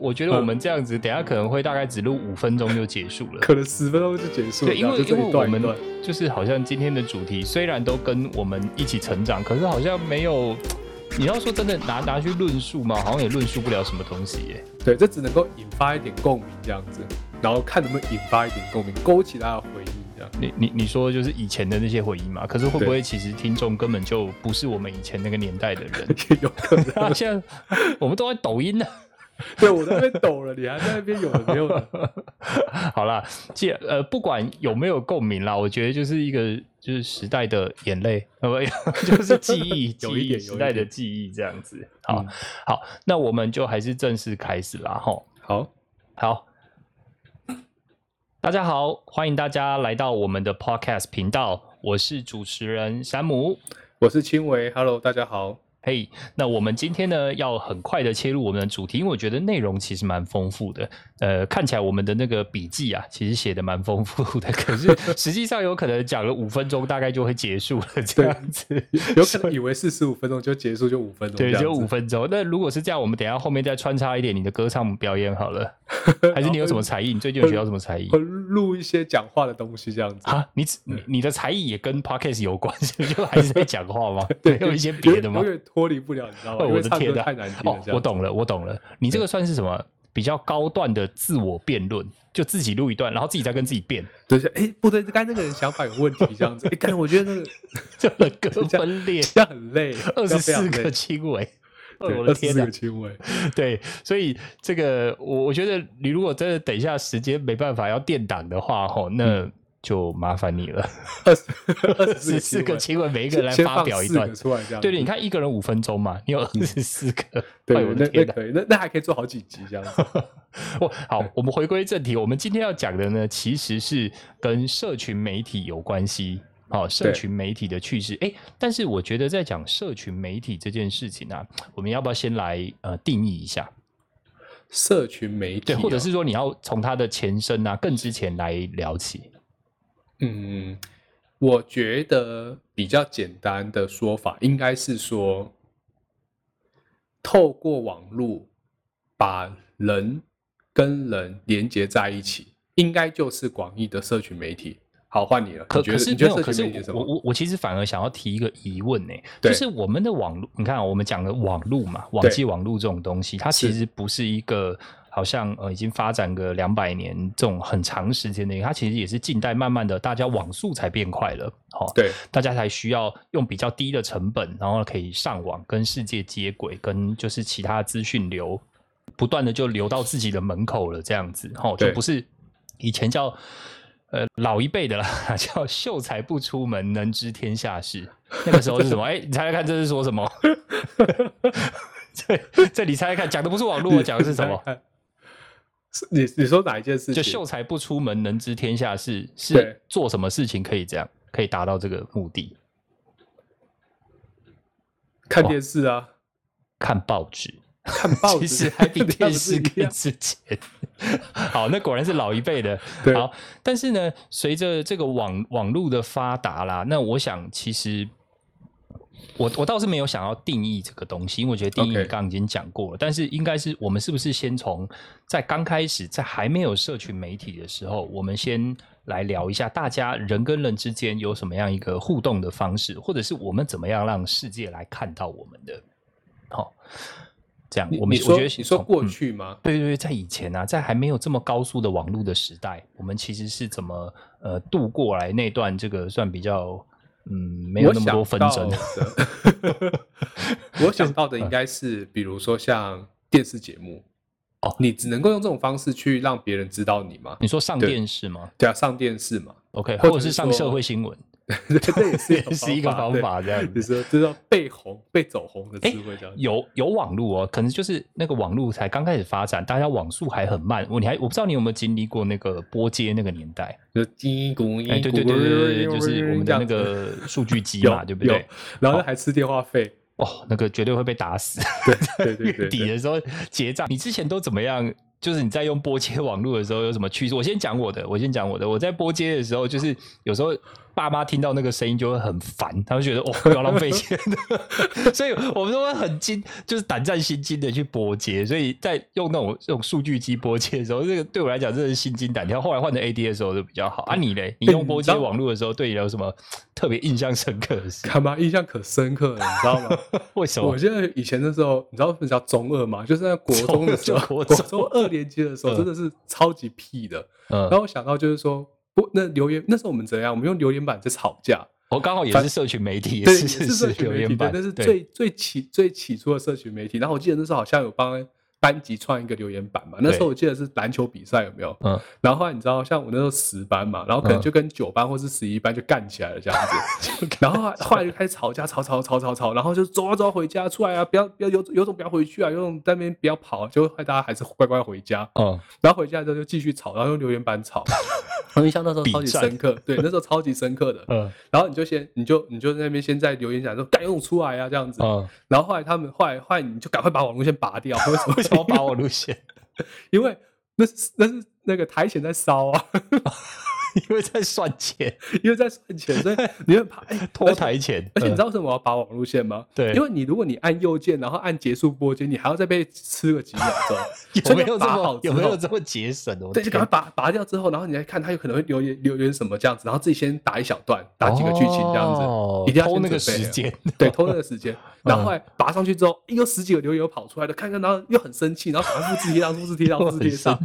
我觉得我们这样子，等下可能会大概只录五分钟就结束了，可能十分钟就结束了。对，因为就这因为我们就是好像今天的主题虽然都跟我们一起成长，可是好像没有。你要说真的拿拿去论述嘛，好像也论述不了什么东西耶。对，这只能够引发一点共鸣这样子，然后看能不能引发一点共鸣，勾起他的回忆这样。你你你说就是以前的那些回忆嘛？可是会不会其实听众根本就不是我们以前那个年代的人？也 有可能。啊，现在我们都在抖音呢。对我在那边抖了，你还在那边有的没有的。好啦，既呃不管有没有共鸣啦，我觉得就是一个就是时代的眼泪，呃不 就是记忆，记忆时代的记忆这样子。好、嗯好，那我们就还是正式开始啦，哈。好，好，大家好，欢迎大家来到我们的 Podcast 频道，我是主持人山姆。我是青维，Hello，大家好。嘿那我们今天呢要很快的切入我们的主题，因为我觉得内容其实蛮丰富的。呃，看起来我们的那个笔记啊，其实写的蛮丰富的，可是 实际上有可能讲了五分钟，大概就会结束了这样子。有可能以为四十五分钟就结束，就五分钟这对，就五分钟。那如果是这样，我们等一下后面再穿插一点你的歌唱表演好了，还是你有什么才艺？你最近有学到什么才艺会？录一些讲话的东西这样子。啊，你你你的才艺也跟 podcast 有关，所以就还是在讲话吗？对有一些别的吗永？远脱离不了，你知道吗？我的天呐！歌太难听了哦，我懂了，我懂了。你这个算是什么？比较高段的自我辩论，就自己录一段，然后自己再跟自己辩，对，就哎，不对，刚才那个人想法有问题，这样子。哎，我觉得那个就人格分裂，这样很累，二十四个轻微。我的天呐二十四个！轻微。对，所以这个我我觉得你如果真的等一下时间没办法要垫档的话，吼，那就麻烦你了。二十四个轻轻微，每一个人来发表一段出来这样。对对，你看一个人五分钟嘛，你有二十四个，哎对，我那！那可以，那那还可以做好几集这样子。我好，我们回归正题，我们今天要讲的呢，其实是跟社群媒体有关系。好、社群媒体的趣事，哎，但是我觉得在讲社群媒体这件事情啊，我们要不要先来呃定义一下？社群媒体对，啊，或者是说你要从它的前身啊，更之前来聊起。嗯，我觉得比较简单的说法应该是说，透过网络把人跟人连接在一起，应该就是广义的社群媒体。好，换你了。可可你觉得是没有，可是我？我我其实反而想要提一个疑问呢、就是我们的网络，你看啊我们讲的网络嘛，网际网络这种东西，它其实不是一个好像呃已经发展个两百年这种很长时间的，它其实也是近代慢慢的大家网速才变快了，好、对大家才需要用比较低的成本，然后可以上网跟世界接轨，跟就是其他的资讯流不断的就流到自己的门口了，这样子，哦、就不是以前叫呃老一辈的啦，叫秀才不出门，能知天下事。那个时候是什么？哎、你猜猜看，这是说什么？这这你猜猜看，讲的不是网络，讲的是什么？你你说哪一件事情？就秀才不出门，能知天下事，是做什么事情可以这样，可以达到这个目的？看电视啊，看报纸。看报纸，其实还比 电视更值钱。好，那果然是老一辈的。好，但是呢，随着这个网网络的发达啦，那我想其实。我我倒是没有想要定义这个东西，因为我觉得定义你刚刚已经讲过了。但是应该是我们是不是先从在刚开始在还没有社群媒体的时候，我们先来聊一下大家人跟人之间有什么样一个互动的方式，或者是我们怎么样让世界来看到我们的。好、这样我们说我觉得你说过去吗？对对对，在以前啊，在还没有这么高速的网络的时代，我们其实是怎么呃度过来那段这个算比较嗯没有那么多纷争 我想到的应该是，比如说像电视节目哦你只能够用这种方式去让别人知道你吗？你说上电视吗对啊，上电视嘛，？OK，或者是上社会新闻，这也是也是一个方法，这样你子。说这叫被红、被走红的哎智慧，这样子。有有网络哦，可能就是那个网络才刚开始发展，大家网速还很慢。我你还我不知道你有没有经历过那个拨接那个年代？就叽咕哎，叽咕，对对对对对，就是我们的那个数据机嘛，对不有对？然后还吃电话费，哦，那个绝对会被打死。对对对月对对，底的时候结账，你之前都怎么样？就是你在用拨接网络的时候有什么趋势？我先讲我的，我先讲我的。我在拨接的时候，就是有时候爸妈听到那个声音就会很烦，他们觉得哦 要浪费钱，所以我们都会很惊，就是胆战心惊的去拨接。所以在用那种这种数据机拨接的时候，这个对我来讲真的是心惊胆跳。后来换成 AD 的时候就比较好。啊，你嘞？你用拨接网络的时候，对你有什么特别印象深刻的事？干嘛印象可深刻了？你知道吗？为什么？我记得以前的时候，你知道什么叫中二吗？就是在国中的时候，国中二年级的时候，真的是超级屁的。嗯然后我想到就是说，不，那留言那时候我们怎样？我们用留言板在吵架，我刚好也是社群媒体，对，是是社群媒体，那是最最起最起初的社群媒体。然后我记得那时候好像有帮班级创一个留言板嘛，那时候我记得是篮球比赛有没有？嗯，然后后来你知道，像我那时候十班嘛，然后可能嗯就跟九班或是十一班就干起来了这样子，然后后来就开始吵架，吵吵吵吵吵，然后就走啊走啊回家出来啊，不要不要有有种不要回去啊，有种在那边不要跑，就害大家还是乖乖回家。嗯，然后回家之后就继续吵，然后用留言板吵。我印象那时候超级深刻，对，那时候超级深刻的。嗯然后你就先，你就你就在那边先在留言讲说，赶紧出来啊，这样子。嗯，然后后来他们后来后来你就赶快把网络线拔掉，为什么？为什么把我路线？因为那是那是那个台前在烧啊，因为在算钱，因为在算钱，所以你会怕 哎拖台钱，而且你知道，为什么我要拔网路线吗？对。因为你如果你按右键，然后按结束播接，你还要再被吃个几秒钟，有没有这么有没有这么节省对，就赶快拔拔掉之后，然后你再看他有可能会留言留言什么这样子，然后自己先打一小段，打几个剧情这样子，哦一定要偷那个时间，对，偷那个时间，然后后来拔上去之后，哎有十几个留言又跑出来的，看看，然后又很生气，然后赶快复制贴上，复制贴上，我复制贴上。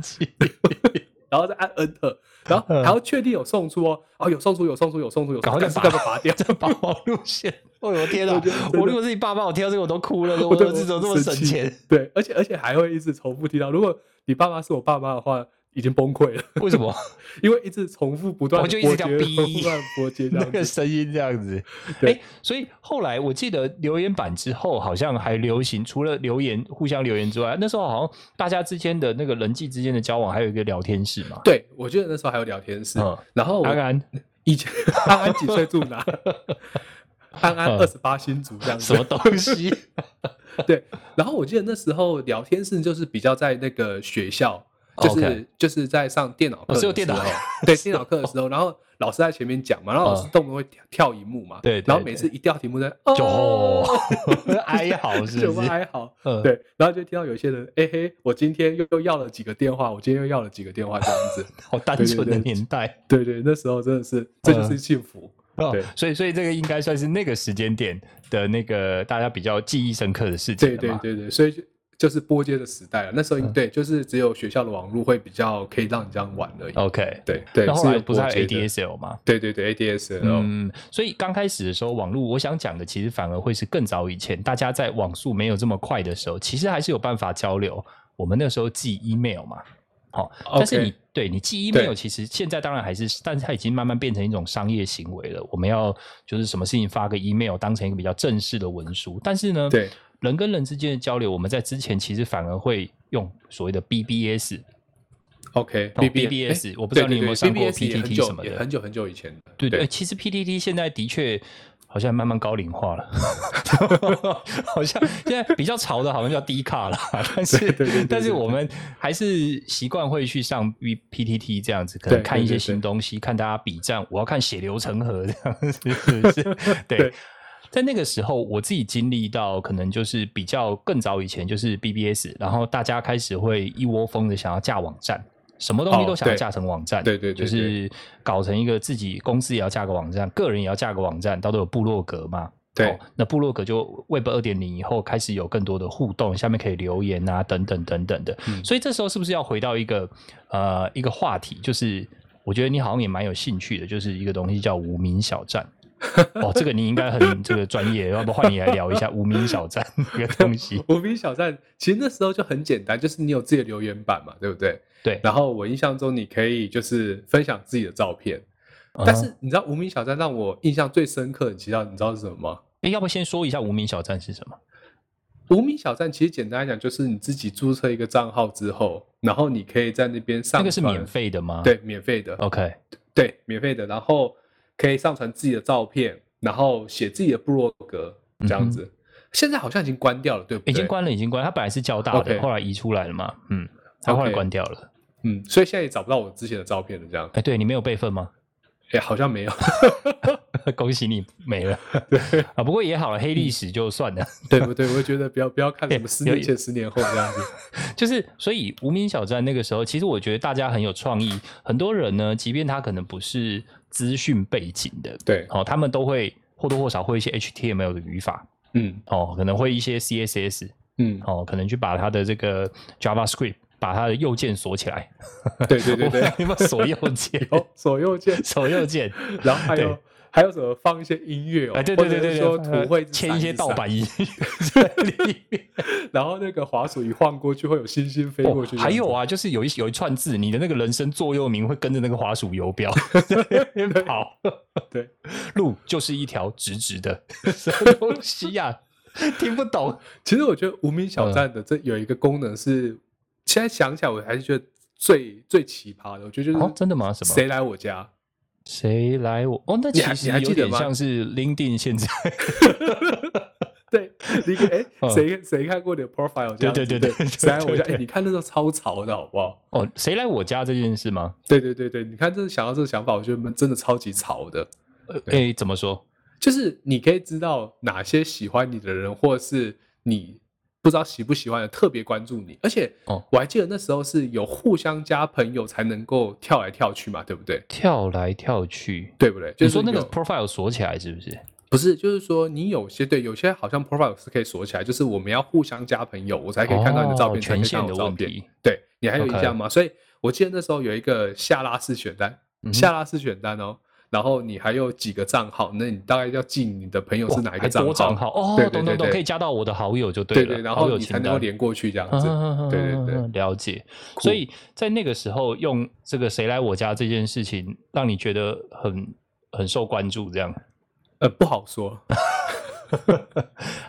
然后再按 Enter，然后还要确定有送出哦，哦有送出，有送出，有送出，有送出，赶快再干嘛拔掉？再拔网路线，哦，我天哪我如果是你爸爸，我听到这个我都哭了。我对儿子怎么这么省钱？对，而且而且还会一直重复提到，如果你爸妈是我爸妈的话，已经崩溃了，为什么 因为一直重复不断我就一直叫逼不断地播接这那个。声音这样子？对哎，所以后来我记得留言板之后，好像还流行除了留言互相留言之外，那时候好像大家之间的那个人际之间的交往，还有一个聊天室嘛。对，我记得那时候还有聊天室，嗯然后我安安以前安安几岁住哪？安安嗯二十八星族这样子什。么东西？对，然后我记得那时候聊天室就是比较在那个学校，就是就是在上电脑课的时候，哦只有电脑对电脑课的时候，然后老师在前面讲嘛，然后老师嗯动不动会跳跳荧幕嘛，对对然后每次一掉题目在就哦，哀嚎是就不是？哀嚎，嗯对，然后就听到有些人，哎嘿，我今天又又要了几个电话，我今天又要了几个电话这样子，好单纯的年代。对对，那时候真的是这嗯就是幸福，哦对，所以所以这个应该算是那个时间点的那个大家比较记忆深刻的事情对。对对对，所以就就是拨接的时代了，那时候嗯。对，就是只有学校的网络会比较可以让你这样玩而已，OK，对对，然后来有不是 ADSL 吗？对对对，ADSL，、嗯，所以刚开始的时候，网络我想讲的其实反而会是更早以前，大家在网速没有这么快的时候，其实还是有办法交流。我们那时候寄 email 嘛，好、但是你对你寄 email，其实现在当然还是，但是它已经慢慢变成一种商业行为了。我们要就是什么事情发个 email 当成一个比较正式的文书，但是呢，对人跟人之间的交流，我们在之前其实反而会用所谓的 BBS。，OK，BB、哦 BBS 我不知道你有没有上过 PTT 什么的也很久很久以前的，对对，其实 PTT 现在的确好像慢慢高龄化了，好像现在比较潮的，好像叫低卡了，但是但是我们还是习惯会去上 B PTT 这样子，可能对看一些新东西，看大家比战，我要看血流成河这样子，是不是？对对。在那个时候，我自己经历到，可能就是比较更早以前，就是 BBS，然后大家开始会一窝蜂的想要架网站，什么东西都想要架成网站，对对对就是搞成一个自己公司也要架个网站，个人也要架个网站，到都有部落格嘛。对哦那部落格就 Web 二点零以后开始有更多的互动，下面可以留言啊，等等等等的。嗯所以这时候是不是要回到一个呃一个话题，就是我觉得你好像也蛮有兴趣的，就是一个东西叫无名小站。哦，这个你应该很这个专业，要不换你来聊一下 无名小站这个东西。无名小站其实那时候就很简单，就是你有自己的留言板嘛，对不对？对，然后我印象中你可以就是分享自己的照片，嗯但是你知道无名小站让我印象最深刻的，你知道你知道是什么吗？哎要不先说一下无名小站是什么？无名小站其实简单来讲，就是你自己注册一个账号之后，然后你可以在那边上传，那个是免费的吗？对，免费的，，OK，对，免费的，然后可以上传自己的照片，然后写自己的部落格这样子。现在好像已经关掉了，对不对？嗯已经。关了，已经关了。它本来是交大的后来移出来了嘛，嗯，它后来关掉了。嗯，所以现在也找不到我之前的照片了，这样。哎，对你没有备份吗？哎，好像没有。恭喜你没了。对啊，不过也好了，黑历史就算了。对不对？我觉得不要不要看什么十年前、十年后这样子。就是所以无名小站那个时候，其实我觉得大家很有创意。很多人呢，即便他可能不是资讯背景的，对，哦，他们都会或多或少会一些 HTML 的语法，嗯哦，可能会一些 CSS，嗯，哦，可能去把他的这个 JavaScript 把它的右键锁起来。对对对对，有没有锁右键？有左右键，锁右键，然后还有对还有什么放一些音乐哦，哎，对对对对说图会签一些盗版音，音在里面。然后那个滑鼠一晃过去会有星星飞哦过去。还有，啊，就是有一有一串字，你的那个人生座右铭会跟着那个滑鼠游标 跑。对，路就是一条直直的，什么东西呀、听不懂。其实我觉得无名小站的这有一个功能是，现在想起来我还是觉得最最奇葩的，我觉得就是哦，真的吗？什么？谁来我家？谁来我？哦，那其实有点像是 LinkedIn 现在。对，你给哎嗯，谁谁看过你的 profile？对对对对谁来我家？哎，你看那时候超潮的好不好？哦，谁来我家这件事吗？对对对对，你看这想到这个想法，我觉得真的超级潮的。呃，诶，怎么说？就是你可以知道哪些喜欢你的人，或是你不知道喜不喜欢的，特别关注你。而且，哦我还记得那时候是有互相加朋友才能够跳来跳去嘛，对不对？跳来跳去。对不对？就是你说那个 profile 锁起来是不是？不是，就是说你有些对，有些好像 profile 是可以锁起来，就是我们要互相加朋友，我才可以看到你的照片，哦才可以看权限的到照片。问题。对你还有印象吗？所以我记得那时候有一个下拉式选单，嗯下拉式选单哦。然后你还有几个账号，那你大概要记你的朋友是哪一个账号？多账号哦，对对懂懂可以加到我的好友就对了，对对，然后你才。能够连过去这样子。对对对，了解。所以在那个时候，用这个“谁来我家”这件事情，让你觉得很很受关注，这样。呃，不好说。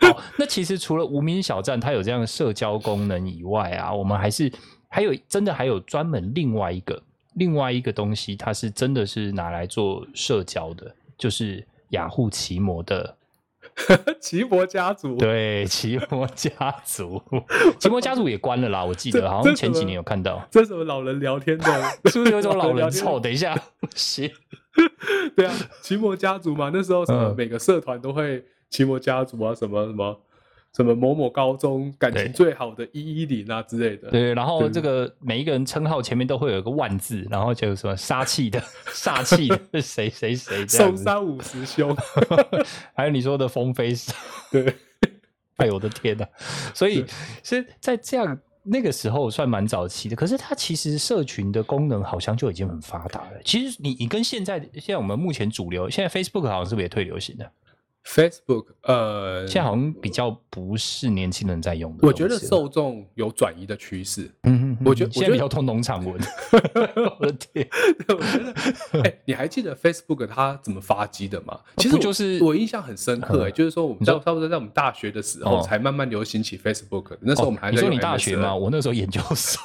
好，那其实除了无名小站它有这样的社交功能以外啊，我们还是还有真的还有专门另外一个另外一个东西，它是真的是拿来做社交的，就是雅虎奇摩的 奇摩家族，对 奇摩家族，奇摩家族也关了啦，我记得 好像前几年有看到，这什么老人聊天的？是不是有一种老人聊臭？天？等一下，行，对啊，奇摩家族嘛，那时候什么嗯每个社团都会奇摩家族啊，什么什么什么某某高中感情最好的一一零啊之类的。对，然后对这个每一个人称号前面都会有一个万字，然后就有什么杀气的、煞气的是 谁谁谁这样子，受伤五十兄，还有你说的风飞沙，对，哎呦我的天呐！所以对是在这样那个时候算蛮早期的，可是它其实社群的功能好像就已经很发达了。其实你你跟现在现在我们目前主流，现在 Facebook 好像是不是也退流行了？Facebook，呃，现在好像比较不是年轻人在用的。我觉得受众有转移的趋势。嗯，嗯嗯我觉得现在比较通农场文。我的天，我觉得，哎、你还记得 Facebook 它怎么发迹的吗？其实就是我印象很深刻、哎、嗯就是说我们差不多在我们大学的时候哦才慢慢流行起 Facebook，、那时候我们还在用你说你大学吗？？我那时候研究所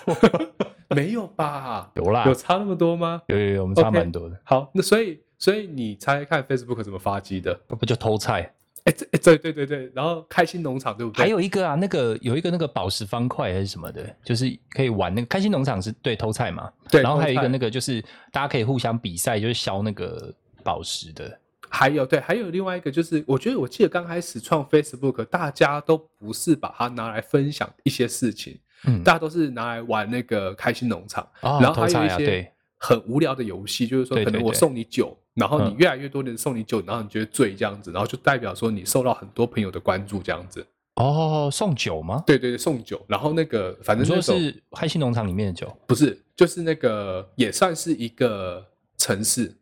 没有吧？有啦有，差那么多吗？有有有，我们差蛮多的。好，那所以所以你猜看 Facebook 怎么发迹的？不就偷菜？哎、这哎对对对对，然后开心农场对不对？还有一个啊，那个有一个那个宝石方块还是什么的，就是可以玩那个开心农场是对偷菜嘛，对然后还有一个那个就是大家可以互相比赛，就是削那个宝石的。还有对，还有另外一个就是，我觉得我记得刚开始创 Facebook，大家都不是把它拿来分享一些事情，嗯，大家都是拿来玩那个开心农场，哦然后还有偷菜一些啊对很无聊的游戏，就是说可能我对对对送你酒，然后你嗯越来越多人送你酒，然后你觉得醉这样子，然后就代表说你受到很多朋友的关注这样子。哦，送酒吗？对对对，送酒，然后那个反正说是开心农场里面的酒？不是，就是那个也算是一个城市，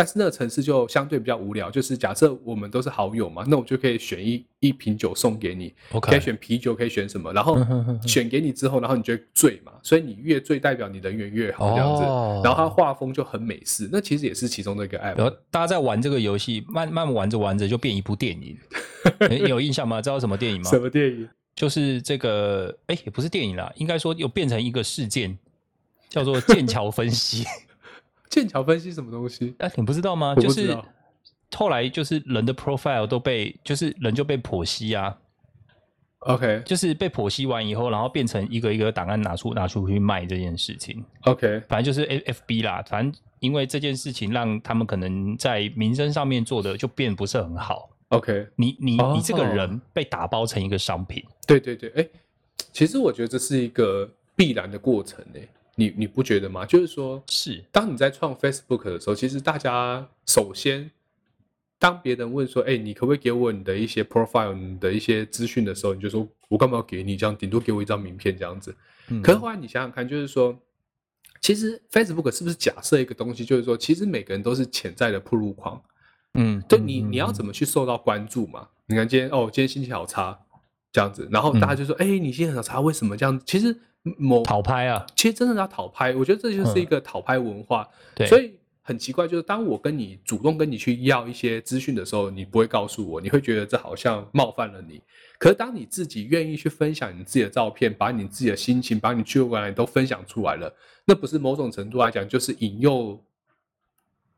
但是那个城市就相对比较无聊。就是假设我们都是好友嘛，那我就可以选一一瓶酒送给你可以选啤酒，可以选什么，然后 选给你之后，然后你就会醉嘛，所以你越醉代表你人缘越好这样子。哦然后它画风就很美式，那其实也是其中的一个 app。然后大家在玩这个游戏，慢慢玩着玩着就变一部电影。你 你有印象吗？知道什么电影吗？什么电影？就是这个，哎，也不是电影啦，应该说又变成一个事件，叫做剑桥分析。剑桥分析什么东西？哎，你不知道吗？就是后来就是人的 profile 都被，就是人就被剖析啊，OK。就是被剖析完以后，然后变成一个一个档案拿出拿出去卖这件事情。OK，反正就是 F F B 啦，反正因为这件事情让他们可能在民生上面做的就变不是很好。OK，你你你这个哦人被打包成一个商品，对对对，哎，其实我觉得这是一个必然的过程诶，你你不觉得吗？就是说，是当你在创 Facebook 的时候，其实大家首先，当别人问说，哎，你可不可以给我你的一些 profile、你的一些资讯的时候，你就说我干嘛要给你？这样顶多给我一张名片这样子。嗯可是后来你想想看，就是说，其实 Facebook 是不是假设一个东西，就是说，其实每个人都是潜在的铺路狂。嗯，对你，你要怎么么去受到关注嘛？你看今天哦，今天心情好差，这样子，然后大家就说，哎、你心情好差，为什么这样？其实某讨拍啊？其实真的要讨拍，我觉得这就是一个讨拍文化。对，所以很奇怪，就是当我跟你主动跟你去要一些资讯的时候，你不会告诉我，你会觉得这好像冒犯了你。可是当你自己愿意去分享你自己的照片，把你自己的心情，把你去过来都分享出来了，那不是某种程度来讲，就是引诱，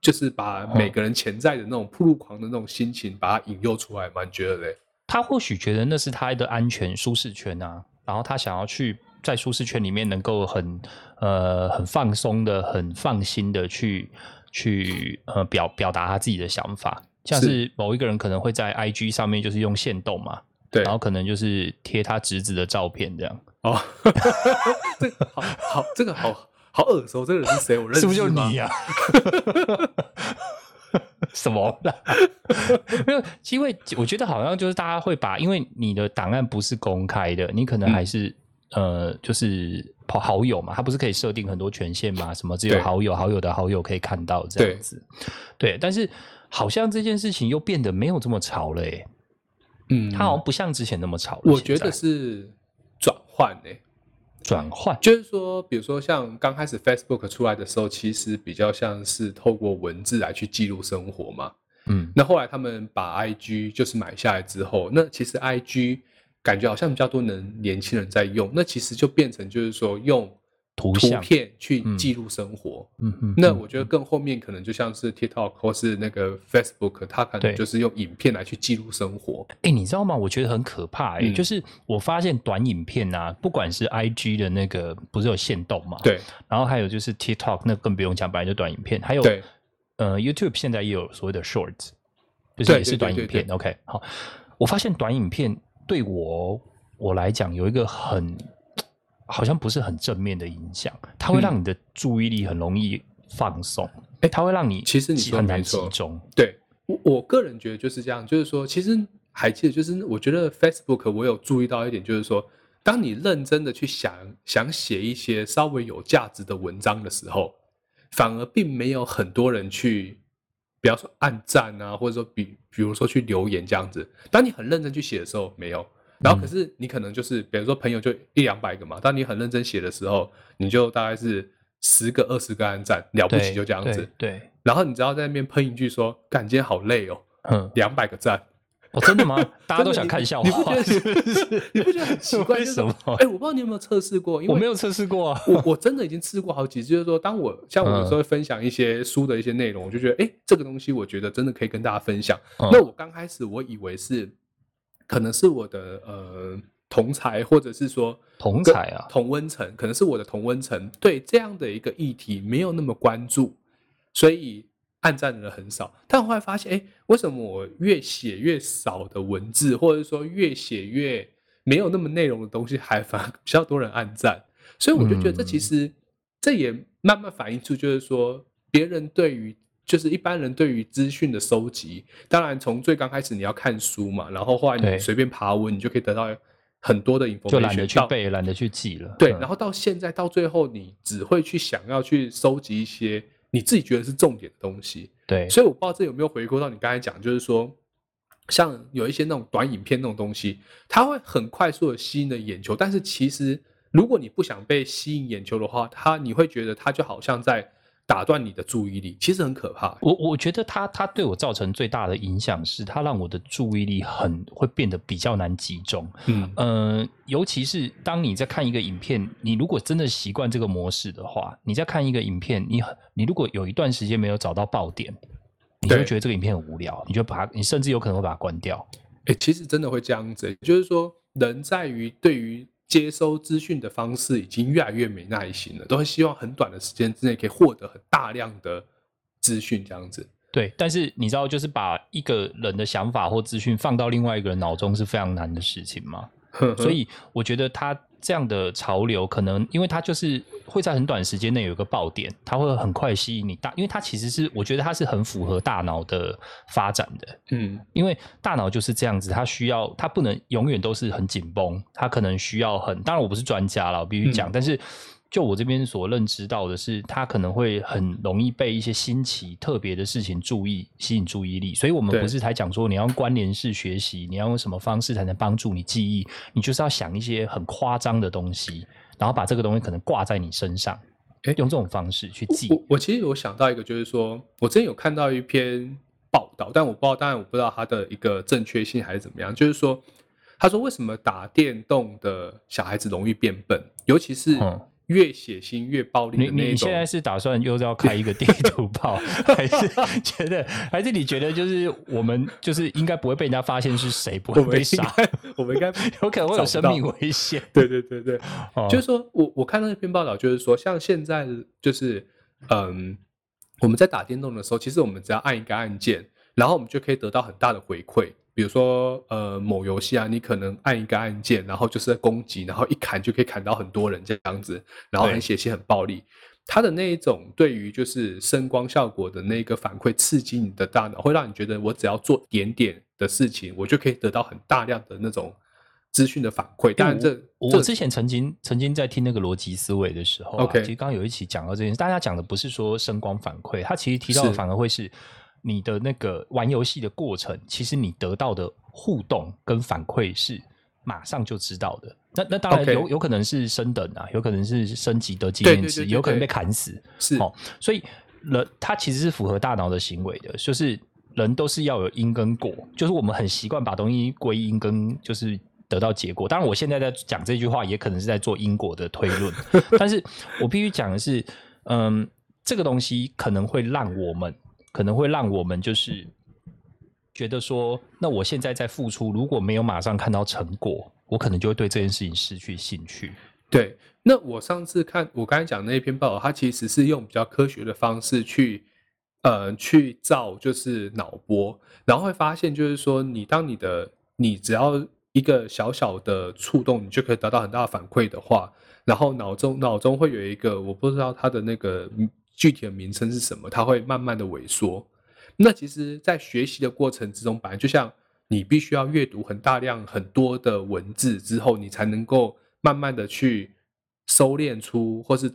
就是把每个人潜在的那种铺路狂的那种心情，把它引诱出来吗？你觉得嘞？他或许觉得那是他的安全舒适圈啊，然后他想要去在舒适圈里面能够很呃很放松的、很放心的去去呃表表达他自己的想法，像是。是某一个人可能会在 IG 上面就是用线动嘛，对，然后可能就是贴他侄子的照片这样，哦，这个好好，这个好好耳熟，这个人是谁？我认识是不是就是你呀、什么啦？没有，因为我觉得好像就是大家会把，因为你的档案不是公开的，你可能嗯。还是、呃，就是跑好友嘛，它不是可以设定很多权限嘛？什么只有好友、好友的好友可以看到这样子。对，但是好像这件事情又变得没有这么潮了诶，嗯，它好像不像之前那么潮了。我觉得是转换诶，转换，就是说，比如说像刚开始 Facebook 出来的时候，其实比较像是透过文字来去记录生活嘛。嗯，那后来他们把 IG 就是买下来之后，那其实 IG 感觉好像比较多人年轻人在用，那其实就变成就是说用图片去嗯记录生活。嗯嗯，嗯那我觉得更后面可能就像是 TikTok 或是那个 Facebook，它可能就是用影片来去记录生活。哎、你知道吗？我觉得很可怕、欸，嗯就是我发现短影片啊，不管是 I G 的那个不是有限动嘛，，对然后还有就是 TikTok，那更不用讲，本来就短影片，还有呃 YouTube 现在也有所谓的 Shorts，就是也是短影片。OK，好，我发现短影片对我我来讲有一个很好像不是很正面的影响，它会嗯。让你的注意力很容易放松，哎、它会让你其实你很难集中，对，我我个人觉得就是这样，就是说，其实还记得，就是我觉得 Facebook 我有注意到一点，就是说，当你认真的去想想写一些稍微有价值的文章的时候，反而并没有很多人去，比方说按赞啊，或者说比比如说去留言这样子。当你很认真去写的时候，没有。然后可是你可能就是，比如说朋友就一两百个嘛，当你很认真写的时候，你就大概是十个、二十个按赞，了不起就这样子。对，对然后你只要在那边喷一句说：“干，今天好累哦。嗯”，两百个赞，哦，真的吗？大家都想看笑你不话，觉得是 是？你不觉得很奇怪？为什么？哎、我不知道你有没有测试过，因为我没有测试过啊。我我真的已经试过好几次，就是说，当我像我有时候会分享一些书的一些内容，我就觉得，哎、这个东西我觉得真的可以跟大家分享。嗯那我刚开始我以为是，可能是我的呃同才，或者是说同才啊，同温层，可能是我的同温层对这样的一个议题没有那么关注，所以暗赞的人很少。但我后来发现，哎，为什么我越写越少的文字，或者说越写越没有那么内容的东西，还反而比较多人暗赞？所以我就觉得这其实、这也慢慢反映出，就是说别人对于。就是一般人对于资讯的收集，当然从最刚开始你要看书嘛，然后后来你随便爬文，你就可以得到很多的 information，就懒得去到背，懒得去记了。对，嗯然后到现在到最后，你只会去想要去收集一些你自己觉得是重点的东西。对，所以我不知道这有没有回归到你刚才讲，就是说，像有一些那种短影片那种东西，它会很快速的吸引的眼球，但是其实如果你不想被吸引眼球的话，它你会觉得它就好像在打断你的注意力，其实很可怕。我我觉得它它对我造成最大的影响是，它让我的注意力很会变得比较难集中。嗯呃，尤其是当你在看一个影片，你如果真的习惯这个模式的话，你在看一个影片，你很你如果有一段时间没有找到爆点，你就觉得这个影片很无聊，你就把它，你甚至有可能会把它关掉。哎、其实真的会这样子、就是说，人在于对于接收资讯的方式已经越来越没耐心了，都会希望很短的时间之内可以获得很大量的资讯这样子。对，但是你知道，就是把一个人的想法或资讯放到另外一个人脑中是非常难的事情吗？所以我觉得他这样的潮流，可能因为它就是会在很短时间内有一个爆点，它会很快吸引你大，因为它其实是我觉得它是很符合大脑的发展的，嗯，因为大脑就是这样子，它需要它不能永远都是很紧绷，它可能需要很，当然我不是专家了，我必须讲，但是。就我这边所认知到的是，他可能会很容易被一些新奇、特别的事情注意、吸引注意力。所以，我们不是才讲说，你要关联式学习，你要用什么方式才能帮助你记忆？你就是要想一些很夸张的东西，然后把这个东西可能挂在你身上，用这种方式去记。我我其实有想到一个，就是说我之前有看到一篇报道，但我不知道，当然我不知道它的一个正确性还是怎么样。就是说，他说为什么打电动的小孩子容易变笨，尤其是。越血腥越暴力的那种。你你现在是打算又要开一个地图炮，还是 觉得，还是你觉得就是我们就是应该不会被人家发现是谁，不会被杀？我们应该 有可能会有生命危险。对对对对，就是说我我看到那篇报道，就是说像现在就是嗯，我们在打电动的时候，其实我们只要按一个按键，然后我们就可以得到很大的回馈。比如说，呃，某游戏啊，你可能按一个按键，然后就是在攻击，然后一砍就可以砍到很多人这样子，然后很血腥、很暴力。它的那一种对于就是声光效果的那个反馈，刺激你的大脑，会让你觉得我只要做点点的事情，我就可以得到很大量的那种资讯的反馈。当然，这我之前曾经曾经在听那个逻辑思维的时候，OK，其实刚刚有一期讲到这件事，大家讲的不是说声光反馈，他其实提到的反而会是。你的那个玩游戏的过程，其实你得到的互动跟反馈是马上就知道的。那那当然有有可能是升等啊，有可能是升级的经验值，有可能被砍死。是哦，所以人他其实是符合大脑的行为的，就是人都是要有因跟果，就是我们很习惯把东西归因跟就是得到结果。当然，我现在在讲这句话，也可能是在做因果的推论。但是我必须讲的是，嗯，这个东西可能会让我们。可能会让我们就是觉得说，那我现在在付出，如果没有马上看到成果，我可能就会对这件事情失去兴趣。对，那我上次看我刚才讲那篇报道，它其实是用比较科学的方式去呃去造就是脑波，然后会发现就是说，你当你的你只要一个小小的触动，你就可以得到很大的反馈的话，然后脑中脑中会有一个我不知道它的那个。具体的名称是什么？它会慢慢的萎缩。那其实，在学习的过程之中，本来就像你必须要阅读很大量很多的文字之后，你才能够慢慢的去收敛出，或是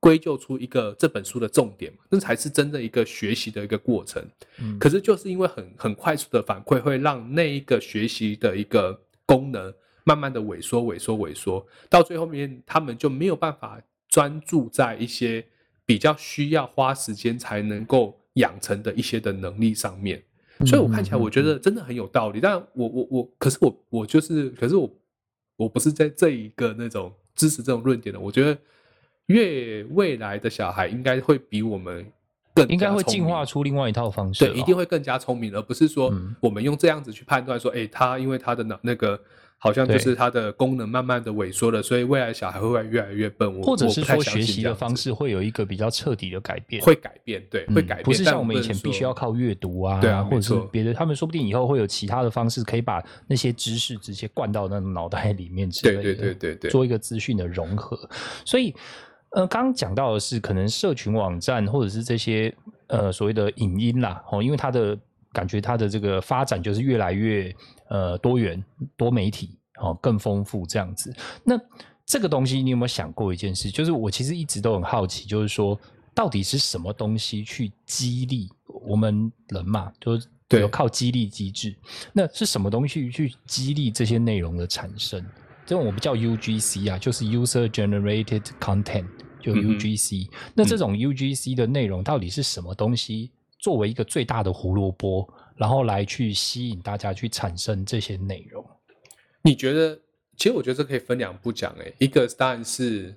归咎出一个这本书的重点嘛？那才是真的一个学习的一个过程。嗯。可是就是因为很很快速的反馈，会让那一个学习的一个功能慢慢的萎缩、萎缩、萎缩，到最后面，他们就没有办法专注在一些。比较需要花时间才能够养成的一些的能力上面，所以我看起来我觉得真的很有道理。但我我我，可是我我就是，可是我我不是在这一个那种支持这种论点的。我觉得越未来的小孩应该会比我们更应该会进化出另外一套方式，对，一定会更加聪明，而不是说我们用这样子去判断说，哎，他因为他的脑那个。好像就是它的功能慢慢的萎缩了，所以未来小孩会越来越笨。或者是说学习的方式会有一个比较彻底的改变，会改变，对，会改变。不是像我们以前必须要靠阅读啊，对啊，或者是别的，他们说不定以后会有其他的方式，可以把那些知识直接灌到那脑袋里面之类的，对对对对对，做一个资讯的融合。所以，呃，刚刚讲到的是可能社群网站或者是这些呃所谓的影音啦，哦，因为它的感觉它的这个发展就是越来越呃多元多媒体。哦，更丰富这样子。那这个东西，你有没有想过一件事？就是我其实一直都很好奇，就是说，到底是什么东西去激励我们人嘛？就是对，靠激励机制。那是什么东西去激励这些内容的产生？这种我们叫 UGC 啊，就是 User Generated Content，就 UGC。那这种 UGC 的内容到底是什么东西？作为一个最大的胡萝卜，然后来去吸引大家去产生这些内容。你觉得，其实我觉得这可以分两步讲，哎，一个当然是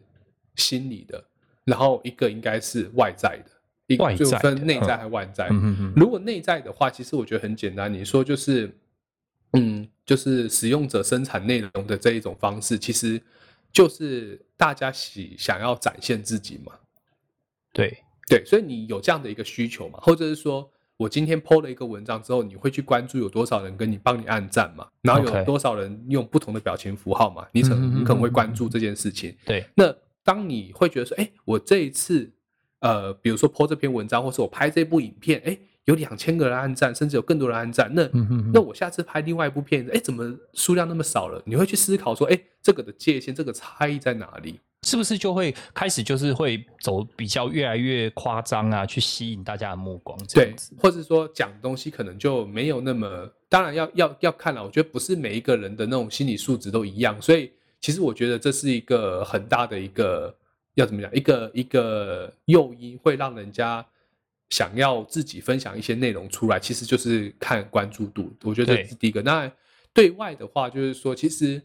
心理的，然后一个应该是外在的，一个就分内在和外在。嗯如果内在的话，其实我觉得很简单，你说就是，嗯，就是使用者生产内容的这一种方式，其实就是大家喜想要展现自己嘛。对，对，所以你有这样的一个需求嘛，或者是说我今天 PO 了一个文章之后，你会去关注有多少人跟你帮你按赞嘛，然后有多少人用不同的表情符号嘛，你可你可能会关注这件事情。对，那当你会觉得说，哎，我这一次，呃，比如说 po 这篇文章，或是我拍这部影片，哎，有两千个人按赞，甚至有更多人按赞，那、那我下次拍另外一部片，哎，怎么数量那么少了？你会去思考说，哎，这个的界限，这个差异在哪里？是不是就会开始就是会走比较越来越夸张啊，去吸引大家的目光这样子？，或者说讲东西可能就没有那么，当然要要要看了。我觉得不是每一个人的那种心理素质都一样，所以其实我觉得这是一个很大的一个要怎么讲，一个一个诱因，会让人家想要自己分享一些内容出来，其实就是看关注度。我觉得这是第一个。那对外的话，就是说，其实。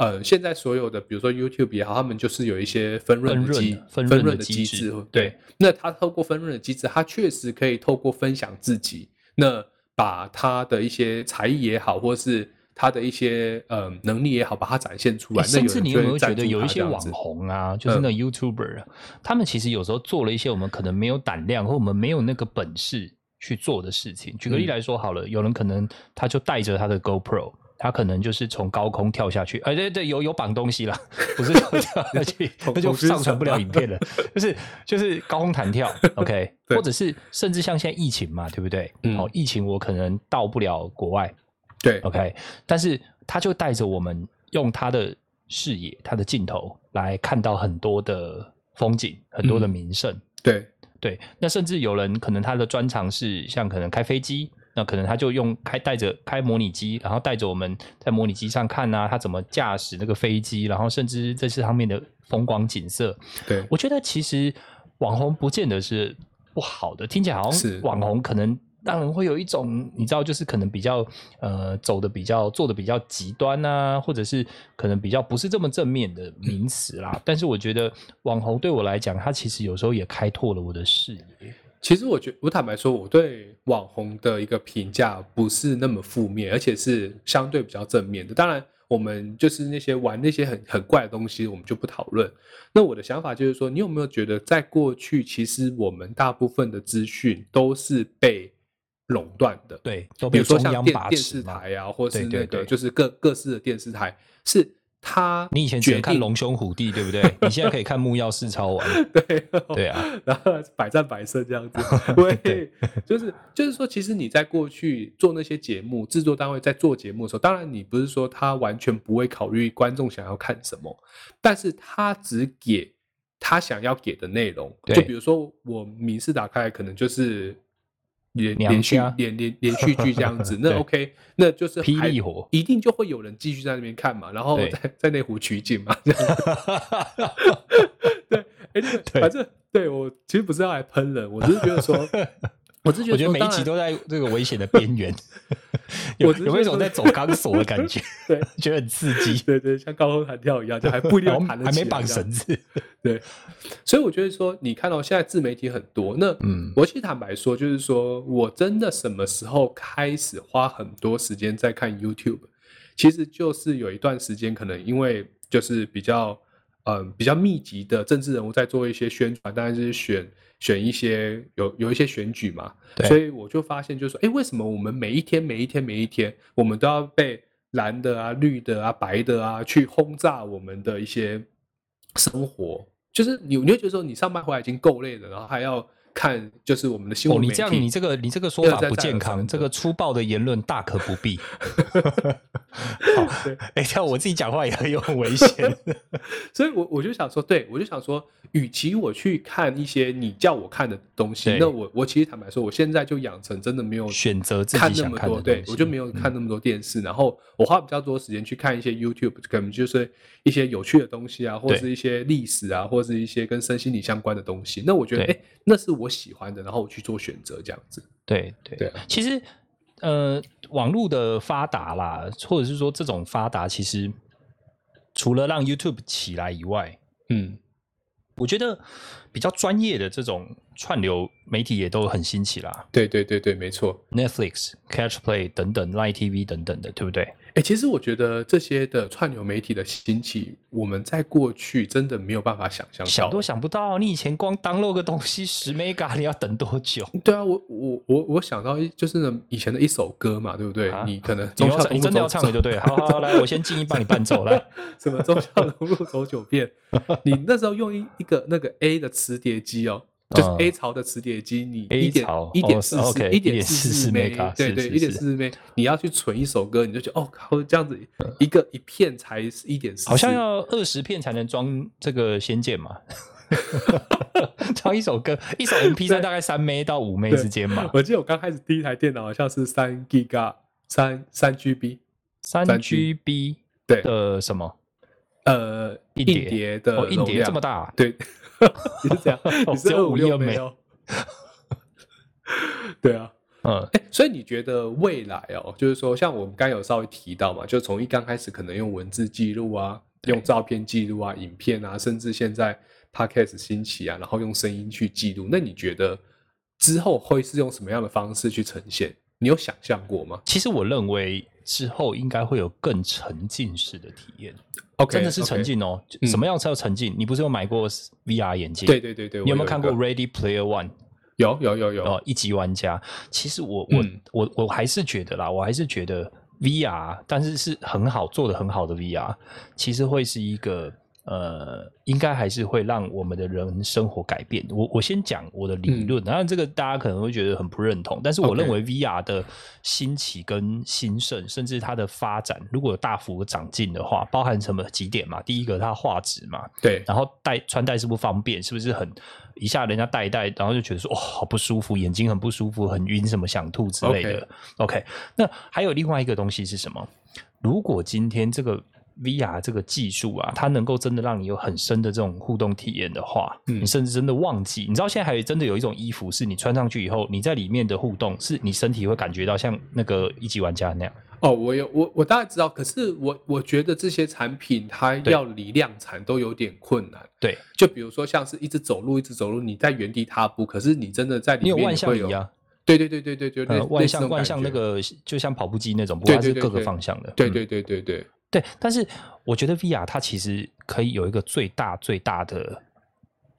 呃，现在所有的，比如说 YouTube 也好，他们就是有一些分润分润的机机制制，对。那他透过分润的机制，他确实可以透过分享自己，那把他的一些才艺也好，或是他的一些呃能力也好，把它展现出来。甚至你有没有觉得有一些网红啊，就是那 YouTuber，、啊，他们其实有时候做了一些我们可能没有胆量或我们没有那个本事去做的事情。举个例嗯来说好了，有人可能他就带着他的 GoPro。他可能就是从高空跳下去，哎、对对，有有绑东西了，不是跳下去，那就上传不了影片了。就是就是高空弹跳，OK，对或者是甚至像现在疫情嘛，对不对？嗯好、疫情我可能到不了国外，对 OK，但是他就带着我们用他的视野、他的镜头来看到很多的风景、很多的嗯名胜。对对，那甚至有人可能他的专长是像可能开飞机，那可能他就用开带着开模拟机，然后带着我们在模拟机上看啊，他怎么驾驶那个飞机，然后甚至这是上面的风光景色。对我觉得其实网红不见得是不好的，听起来好是像网红可能让人会有一种你知道，就是可能比较呃走的比较做的比较极端啊，或者是可能比较不是这么正面的名词啦。但是我觉得网红对我来讲，他其实有时候也开拓了我的视野。其实我觉我坦白说，我对网红的一个评价不是那么负面，而且是相对比较正面的。当然，我们就是那些玩那些很很怪的东西，我们就不讨论。那我的想法就是说，你有没有觉得，在过去，其实我们大部分的资讯都是被垄断的？对，都比如说像电电视。台啊，或是那个对对对就是各各式的电视台，是它你以前只能看龙兄虎弟，对不对？你现在可以看木曜四超玩。对对啊，然后百战百胜这样子，对，就是就是说，其实你在过去做那些节目，制作单位在做节目的时候，当然你不是说他完全不会考虑观众想要看什么，但是他只给他想要给的内容。对就比如说我民视打开，可能就是连连续家。连连连续剧这样子，那 OK，那就是还霹雳火。一定就会有人继续在那边看嘛，然后在在内湖取景嘛，这样 对，哎，那个对。反正对我其实不是要来喷人，我只是觉得说，我只是觉我觉得每一集都在这个危险的边缘，有有一种在走钢索的感觉？对觉得很刺激，对对，像高空弹跳一样，就还不一定弹得还没绑绳子。对，所以我觉得说，你看到现在自媒体很多，那嗯我其实坦白说，就是说我真的什么时候开始花很多时间在看 YouTube，其实就是有一段时间，可能因为就是比较嗯比较密集的政治人物在做一些宣传，当然就是选选一些有有一些选举嘛，对所以我就发现就是说，哎，为什么我们每一天每一天每一天，我们都要被蓝的啊、绿的啊、白的啊去轰炸我们的一些生活？就是你你会觉得说，你上班回来已经够累了，然后还要看就是我们的新哦，闻媒体。你这样，你这个你这个说法不健康，这个粗暴的言论大可不必。好，哎，这样我自己讲话也很有很危险。所以我我就想说，对我就想说，与其我去看一些你叫我看的东西，那我我其实坦白说，我现在就养成真的没有选择自己看那想么多，对我就没有看那么多电视，然后我花比较多时间去看一些 YouTube，可能就是一些有趣的东西啊，或对是一些历史啊，或是一些跟身心理相关的东西。那我觉得，对哎，那是我喜欢的，然后我去做选择这样子。对对对啊其实呃，网络的发达啦，或者是说这种发达，其实除了让 YouTube 起来以外，嗯，我觉得比较专业的这种串流媒体也都很兴起啦对对对对，没错。，Netflix、Catch Play 等等，Line TV 等等的，对不对？哎、其实我觉得这些的串流媒体的兴起，我们在过去真的没有办法想象。想都想不到，你以前光 download 个东西十 mega，你要等多久？对啊，我我我我想到一就是呢以前的一首歌嘛，对不对？啊你可能你要唱，忠孝东路你真的要唱的就对了。好好好，来，我先静音帮你伴奏来。什么中孝东路走九遍，你那时候用一一个那个 A 的磁碟机哦，就是嗯 A 槽的磁碟机，你 A 一点槽一点四哦四一点四1.44枚 mega，对对，一点是四四枚，你要去存一首歌，你就觉得哦靠，这样子一个一片才一点四，好像要二十片才能装这个仙剑嘛。装一首歌，一首 MP 三大概三枚到五枚之间嘛，我记得我刚开始第一台电脑好像是三 G 三三 GB，三 G GB 对的什么？呃，硬硬碟碟的哦，硬碟容量这么大啊，对，你是这样，你是二五五六枚六枚哦。对啊，嗯，哎，所以你觉得未来哦，就是说，像我们刚刚有稍微提到嘛，就从一刚开始可能用文字记录啊，用照片记录啊，影片啊，甚至现在 podcast 兴起啊，然后用声音去记录，那你觉得之后会是用什么样的方式去呈现？你有想象过吗？其实我认为之后应该会有更沉浸式的体验，？OK，真的是沉浸哦。嗯什么样才叫沉浸？你不是有买过 VR 眼镜？对对对对，你有没有看过 Ready Player One？有有有有，哦，一级玩家。其实我我、嗯我我还是觉得啦，我还是觉得 VR，但是是很好做的很好的 VR，其实会是一个呃，应该还是会让我们的人生活改变。我我先讲我的理论，当然这个大家可能会觉得很不认同，但是我认为 VR 的兴起跟兴盛，甚至它的发展，如果有大幅长进的话，包含什么几点嘛？第一个，它画质嘛，对然后戴穿戴是不是方便？是不是很一下人家戴一戴，然后就觉得说哦好不舒服，眼睛很不舒服，很晕，什么想吐之类的。OK，那还有另外一个东西是什么？如果今天这个 VR 这个技术啊，它能够真的让你有很深的这种互动体验的话，嗯。你甚至真的忘记，你知道现在还有真的有一种衣服是你穿上去以后，你在里面的互动是你身体会感觉到像那个一级玩家那样。哦，我有我我大概知道，可是我我觉得这些产品它要离量产都有点困难。对。就比如说像是一直走路，一直走路，你在原地踏步，可是你真的在里面会有啊，对对对对对对，万类似种感象万象那，个就像跑步机那种，不管是各个方向的。对对对对，对，但是我觉得 VR 它其实可以有一个最大最大的，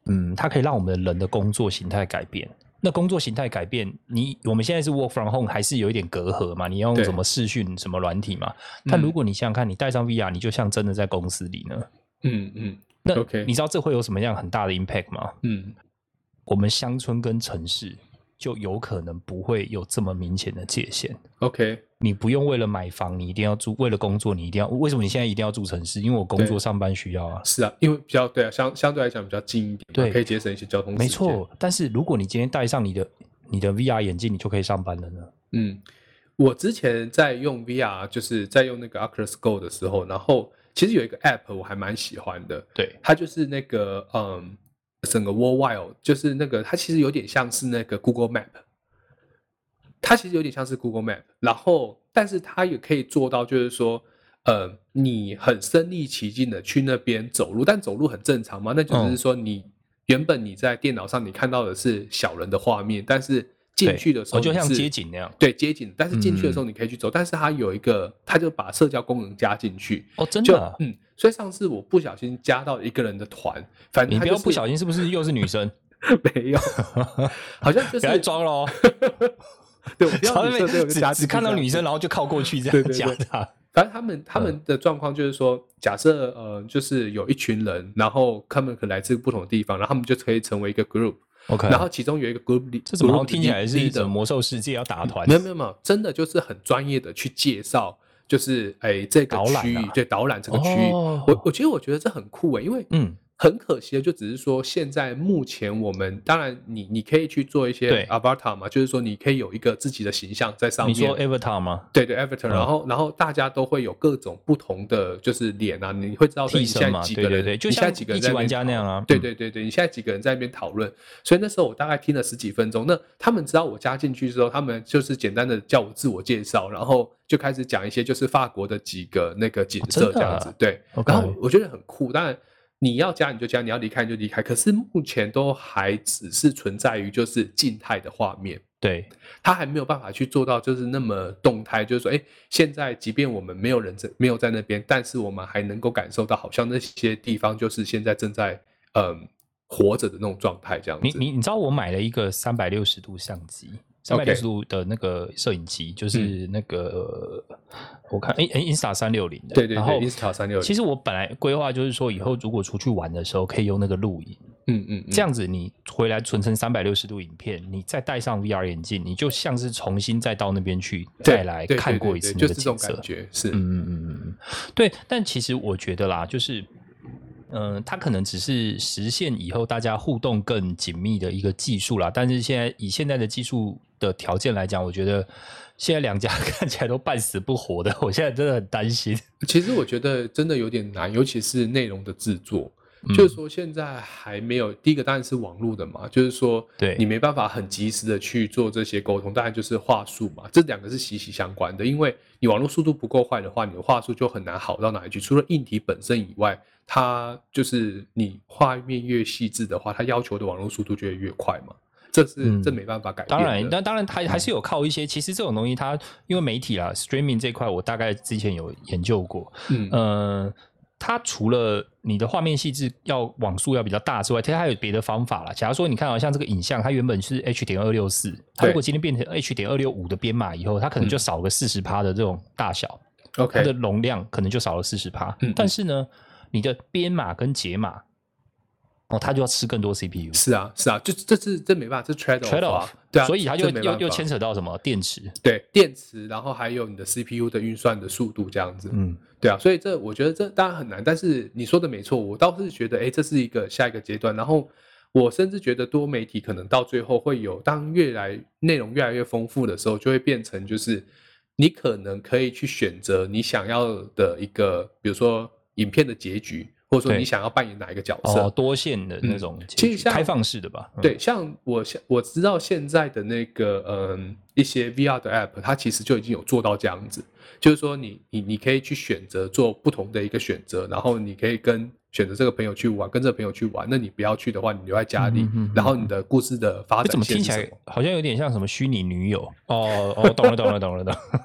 嗯，它可以让我们的人的工作形态改变。那工作形态改变，你我们现在是 work from home，还是有一点隔阂嘛？你要用对什么视讯、什么软体嘛？但嗯如果你想想看，你戴上 VR，你就像真的在公司里呢。嗯嗯那 OK 你知道这会有什么样很大的 impact 吗？嗯，我们乡村跟城市就有可能不会有这么明显的界限。OK，你不用为了买房，你一定要住；为了工作，你一定要。为什么你现在一定要住城市？因为我工作上班需要啊。是啊，因为比较对啊，相相对来讲比较近一点，对可以节省一些交通。没错，但是如果你今天戴上你的你的 VR 眼镜，你就可以上班了呢。嗯，我之前在用 VR，就是在用那个 Oculus Go 的时候，然后其实有一个 App 我还蛮喜欢的，对，它就是那个嗯，整个 Worldwide，就是那个它其实有点像是那个 Google Map，它其实有点像是 Google Map，然后但是它也可以做到，就是说。呃，你很身临其境的去那边走路，但走路很正常嘛？那就只是嗯说你、原本你在电脑上你看到的是小人的画面，但是进去的时候哦，就像街景那样。对街景，但是进去嗯的时候你可以去走，但是它有一个，它就把社交功能加进去，哦，真的啊、嗯，所以上次我不小心加到一个人的团，反正你他就是不要不小心，是不是又是女生？没有，好像就是装了哦。对，我不要对，我就只只看到女生，然后就靠过去这样对对对夹他。反正他们他们的状况就是说，假设呃，就是有一群人，然后他们可能来自不同的地方，然后他们就可以成为一个 group，OK，然后其中有一个 group 这怎么 group 听起来是什么魔兽世界要打团没？有没有没有，真的就是很专业的去介绍，就是哎这个区域，啊对导览这个区域，哦我我觉得我觉得这很酷诶，因为嗯，很可惜的就只是说现在目前我们当然你你可以去做一些对 avatar 嘛，就是说你可以有一个自己的形象在上面，你说 Avatar 吗？对对 avatar，、嗯然后然后大家都会有各种不同的就是脸啊，你会知道说你现在替身嘛，几个人，对对对，就你现在像几个人在那边家那样啊。对嗯对对对，你现在几个人在那边讨论，所以那时候我大概听了十几分钟。那他们知道我加进去之后，他们就是简单的叫我自我介绍，然后就开始讲一些就是法国的几个那个景色这样子。对然后我觉得很酷。当然，你要加你就加，你要离开你就离开。可是目前都还只是存在于就是静态的画面，对，它还没有办法去做到就是那么动态，就是说，哎，现在即便我们没有人在没有在那边，但是我们还能够感受到，好像那些地方就是现在正在嗯活着的那种状态这样子。你你你知道我买了一个三百六十度相机，三百六十度的那个摄影机，就是那个、我看哎哎 Insta 三六零的，对对然后对，Insta 三六零，其实我本来规划就是说，以后如果出去玩的时候，可以用那个录影，嗯嗯，这样子你回来存成三百六十度影片，你再戴上 VR 眼镜，你就像是重新再到那边去再来看过一次就是这种个景色。感。觉，是，嗯嗯嗯嗯嗯，对。但其实我觉得啦，就是，嗯、它可能只是实现以后大家互动更紧密的一个技术啦。但是现在以现在的技术的条件来讲，我觉得现在两家 看起来都半死不活的，我现在真的很担心。其实我觉得真的有点难，尤其是内容的制作。嗯就是说，现在还没有第一个当然是网络的嘛，就是说，对你没办法很及时的去做这些沟通，当然就是话术嘛，这两个是息息相关的。因为你网络速度不够快的话，你的话术就很难好到哪里去。除了硬体本身以外，它就是你画面越细致的话，它要求的网络速度就会越快嘛。这是、嗯这没办法改变当然，当然还还是有靠一些。其实这种东西它，因为媒体啦，streaming 这块，我大概之前有研究过。嗯呃，它除了你的画面细致要网速要比较大之外，其实还有别的方法啦。假如说你看啊，像这个影像，它原本是 H 点二六四，它如果今天变成 H 点二六五的编码以后，它可能就少个四十趴的这种大小，它的容量可能就少了四十趴嗯嗯。但是呢，你的编码跟解码，哦，它就要吃更多 CPU。是啊是啊，就这是这没办法，这 trade 啊对啊，所以它就又又牵扯到什么电池，对电池，然后还有你的 CPU 的运算的速度这样子。嗯，对啊，所以这我觉得这当然很难，但是你说的没错，我倒是觉得，哎，这是一个下一个阶段。然后我甚至觉得多媒体可能到最后会有，当越来内容越来越丰富的时候，就会变成就是你可能可以去选择你想要的一个，比如说影片的结局，或者说你想要扮演哪一个角色。哦，多线的那种，嗯其实像开放式的吧，嗯对，像我现我知道现在的那个嗯一些 VR 的 App，它其实就已经有做到这样子，就是说你你你可以去选择做不同的一个选择，然后你可以跟选择这个朋友去玩，跟这个朋友去玩。那你不要去的话，你留在家里，然后你的故事的发展怎么听起来？好像有点像什么虚拟女友？哦哦，懂了懂了懂了懂了，哦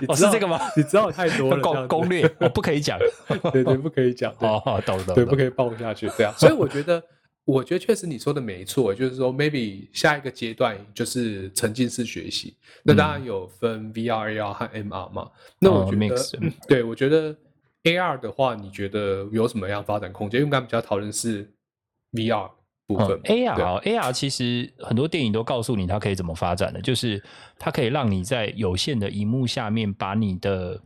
你知道是这个吗？你知道太多了，攻攻略我不可以讲，对对，不可以讲，对哦，哦懂了懂了，对，不可以报下去，对啊。所以我觉得，我觉得确实你说的没错，就是说，maybe 下一个阶段就是沉浸式学习。那当然有分 VR、AR 和 MR 嘛。那我哦觉得对我觉得 AR 的话，你觉得有什么样发展空间？因为刚刚比较讨论是 VR 部分嘛、嗯 AR 对哦 AR 其实很多电影都告诉你它可以怎么发展的，就是它可以让你在有限的荧幕下面把你的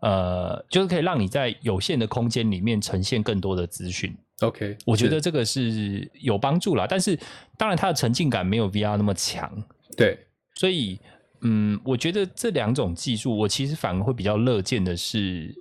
呃，就是可以让你在有限的空间里面呈现更多的资讯。OK，我觉得这个是有帮助啦，但是当然它的沉浸感没有 VR 那么强，对，所以嗯，我觉得这两种技术，我其实反而会比较乐见的是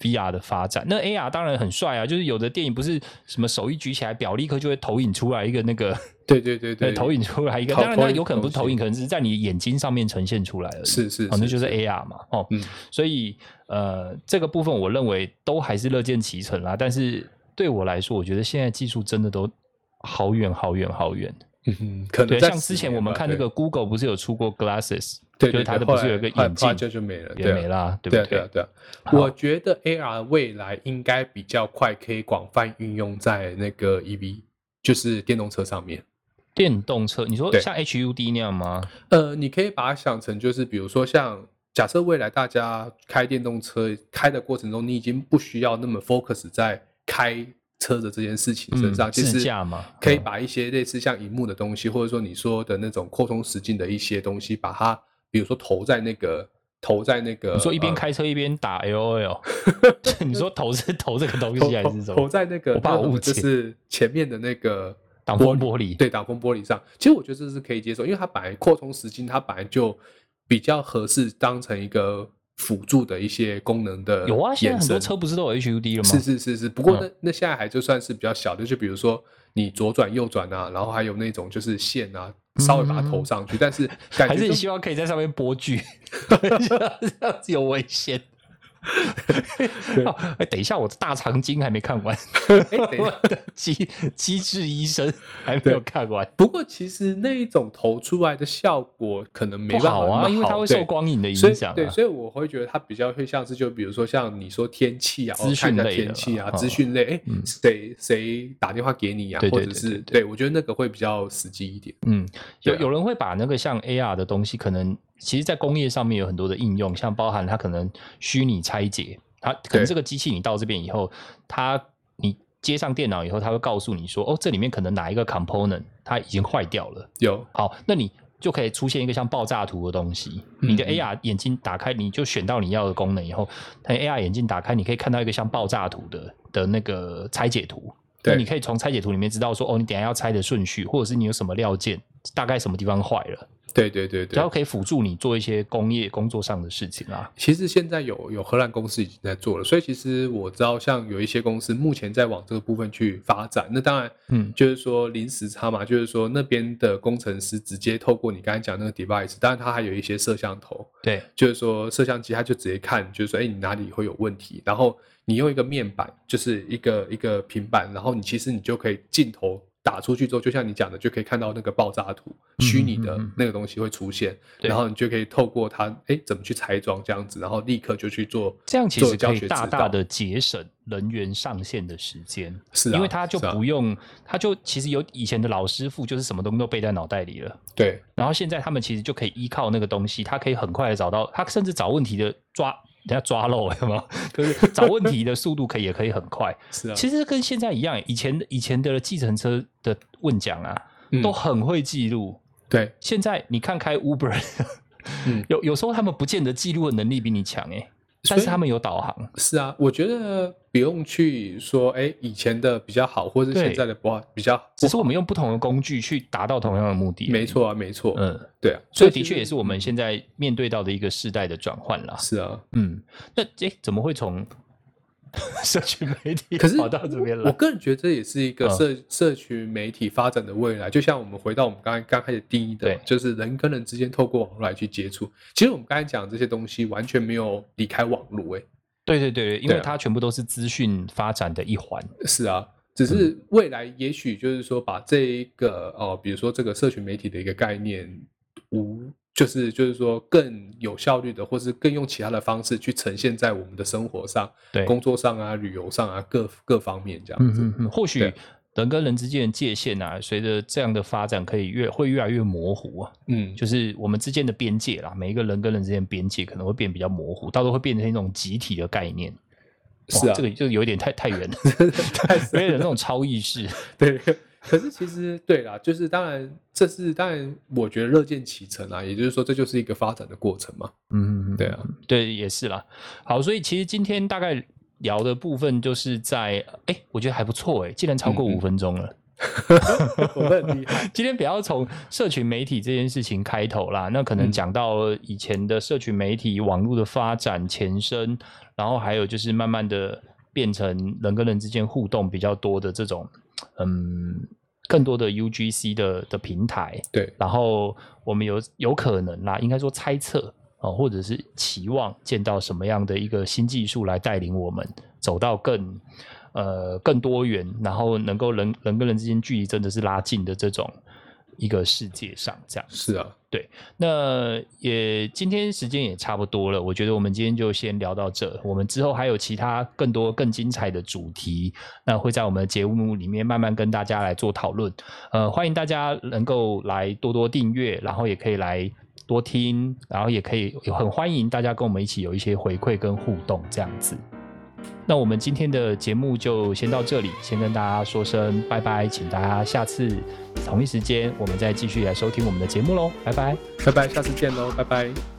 VR 的发展。那 AR 当然很帅啊，就是有的电影不是什么手一举起来，表立刻就会投影出来一个那个，对对对对，投影出来一个。当然它有可能不是投影，可能只是在你眼睛上面呈现出来而已。是是哦，那就是是 AR 嘛，哦，嗯所以呃，这个部分我认为都还是乐见其成啦。但是对我来说，我觉得现在技术真的都好远好远好远。嗯哼，可能像之前我们看那个 Google 不是有出过 Glasses，对，就是它的不是有一个眼镜就就没了，也没啦，对不对啊，对啊，对啊。我觉得 AR 未来应该比较快可以广泛运用在那个 EV，就是电动车上面。电动车，你说像 HUD 那样吗？呃，你可以把它想成就是，比如说像假设未来大家开电动车开的过程中，你已经不需要那么 focus 在开车的这件事情身上，嗯其实可以把一些类似像荧幕的东西，或者说你说的那种扩充实境的一些东西，把它比如说投在那个投在那个，你说一边呃开车一边打 LOL，你说投是投这个东西还是什投投？在那个我怕我就是前面的那个 挡风玻璃对，挡风玻璃上。其实我觉得这是可以接受，因为它本来扩充实境，它本来就比较合适当成一个辅助的一些功能的有啊，现在很多车不是都有 HUD 了吗？是是是是，不过嗯那、那现在还就算是比较小的，就比如说你左转右转啊，然后还有那种就是线啊，稍微把它投上去，但是感觉还是你希望可以在上面播剧？这样子有危险。哎，等一下，我的大长今还没看完，哎，等一下，机机智医生还没有看完。不过其实那一种投出来的效果可能没办法好啊，因为它会受光影的影响。对，所以我会觉得它比较会像是，就比如说像你说天气啊，资讯类天气啊，资讯类，哎，谁谁打电话给你呀，或者是对我觉得那个会比较实际一点。嗯，有有人会把那个像 AR 的东西，可能其实在工业上面有很多的应用，像包含它可能虚拟拆解。它可能这个机器你到这边以后，它你接上电脑以后，它会告诉你说，哦，这里面可能哪一个 component 它已经坏掉了。有好，那你就可以出现一个像爆炸图的东西。你的 AR 眼镜打开，你就选到你要的功能以后，它 AR 眼镜打开，你可以看到一个像爆炸图的的那个拆解图。那你可以从拆解图里面知道说，哦，你等下要拆的顺序，或者是你有什么料件，大概什么地方坏了。对对对对，然后可以辅助你做一些工业工作上的事情啊。其实现在有有荷兰公司已经在做了，所以其实我知道，像有一些公司目前在往这个部分去发展。那当然，嗯，就是说临时差嘛，就是说那边的工程师直接透过你刚才讲那个 device，当然它还有一些摄像头，对，就是说摄像机它就直接看，就是说，哎，你哪里会有问题，然后你用一个面板，就是一个一个平板，然后你其实你就可以镜头。打出去之后，就像你讲的，就可以看到那个爆炸图，虚拟的那个东西会出现，然后你就可以透过它，哎，怎么去拆装这样子，然后立刻就去做。这样其实可以大大的节省人员上线的时间，是，啊因为他就不用，他就其实有以前的老师傅，就是什么东西都背在脑袋里了。对，然后现在他们其实就可以依靠那个东西，他可以很快的找到，他甚至找问题的抓。人家抓漏 有吗？就是找问题的速度可以也可以很快。是啊，其实跟现在一样，以前以前的计程车的问讲啊，都很会记录。对，现在你看开 Uber，有有时候他们不见得记录的能力比你强哎。但是他们有导航，是啊，我觉得不用去说，哎，以前的比较好，或者现在的不好，比较，只是我们用不同的工具去达到同样的目的。没错啊，没错，嗯，对啊，所以的确也是我们现在面对到的一个世代的转换啦。是啊，嗯，那哎，怎么会从？社群媒体可是跑到这边了，我个人觉得这也是一个社社群媒体发展的未来。就像我们回到我们刚刚刚开始第一的，就是人跟人之间透过网络来去接触。其实我们刚才讲这些东西完全没有离开网络，哎，对对对，因为它全部都是资讯发展的一环。是啊，只是未来也许就是说把这一个哦，比如说这个社群媒体的一个概念无。就是就是说更有效率的，或是更用其他的方式去呈现在我们的生活上、对工作上啊、旅游上啊各各方面这样子。或许人跟人之间的界限啊，随着这样的发展，可以越会越来越模糊啊。嗯，就是我们之间的边界啦，每一个人跟人之间边界可能会变比较模糊，到时候会变成一种集体的概念。是啊，这个就有点太太远了，太 有点那种超意识。对。可是其实对啦，就是当然，这是当然，我觉得乐见其成啊。也就是说，这就是一个发展的过程嘛。嗯，对啊，对，也是啦。好，所以其实今天大概聊的部分就是在，哎，我觉得还不错哎，竟然超过五分钟了。我很厉害。今天不要从社群媒体这件事情开头啦，那可能讲到以前的社群媒体网络的发展前身，然后还有就是慢慢的变成人跟人之间互动比较多的这种，嗯。更多的 UGC 的的平台，对，然后我们有有可能啦，应该说猜测哦，或者是期望见到什么样的一个新技术来带领我们走到更呃更多元，然后能够人人跟人之间距离真的是拉近的这种。一个世界上这样是啊，对，那也今天时间也差不多了，我觉得我们今天就先聊到这，我们之后还有其他更多更精彩的主题，那会在我们的节目里面慢慢跟大家来做讨论，呃，欢迎大家能够来多多订阅，然后也可以来多听，然后也可以很欢迎大家跟我们一起有一些回馈跟互动这样子。那我们今天的节目就先到这里，先跟大家说声拜拜，请大家下次同一时间我们再继续来收听我们的节目喽，拜拜，拜拜，下次见喽，拜拜。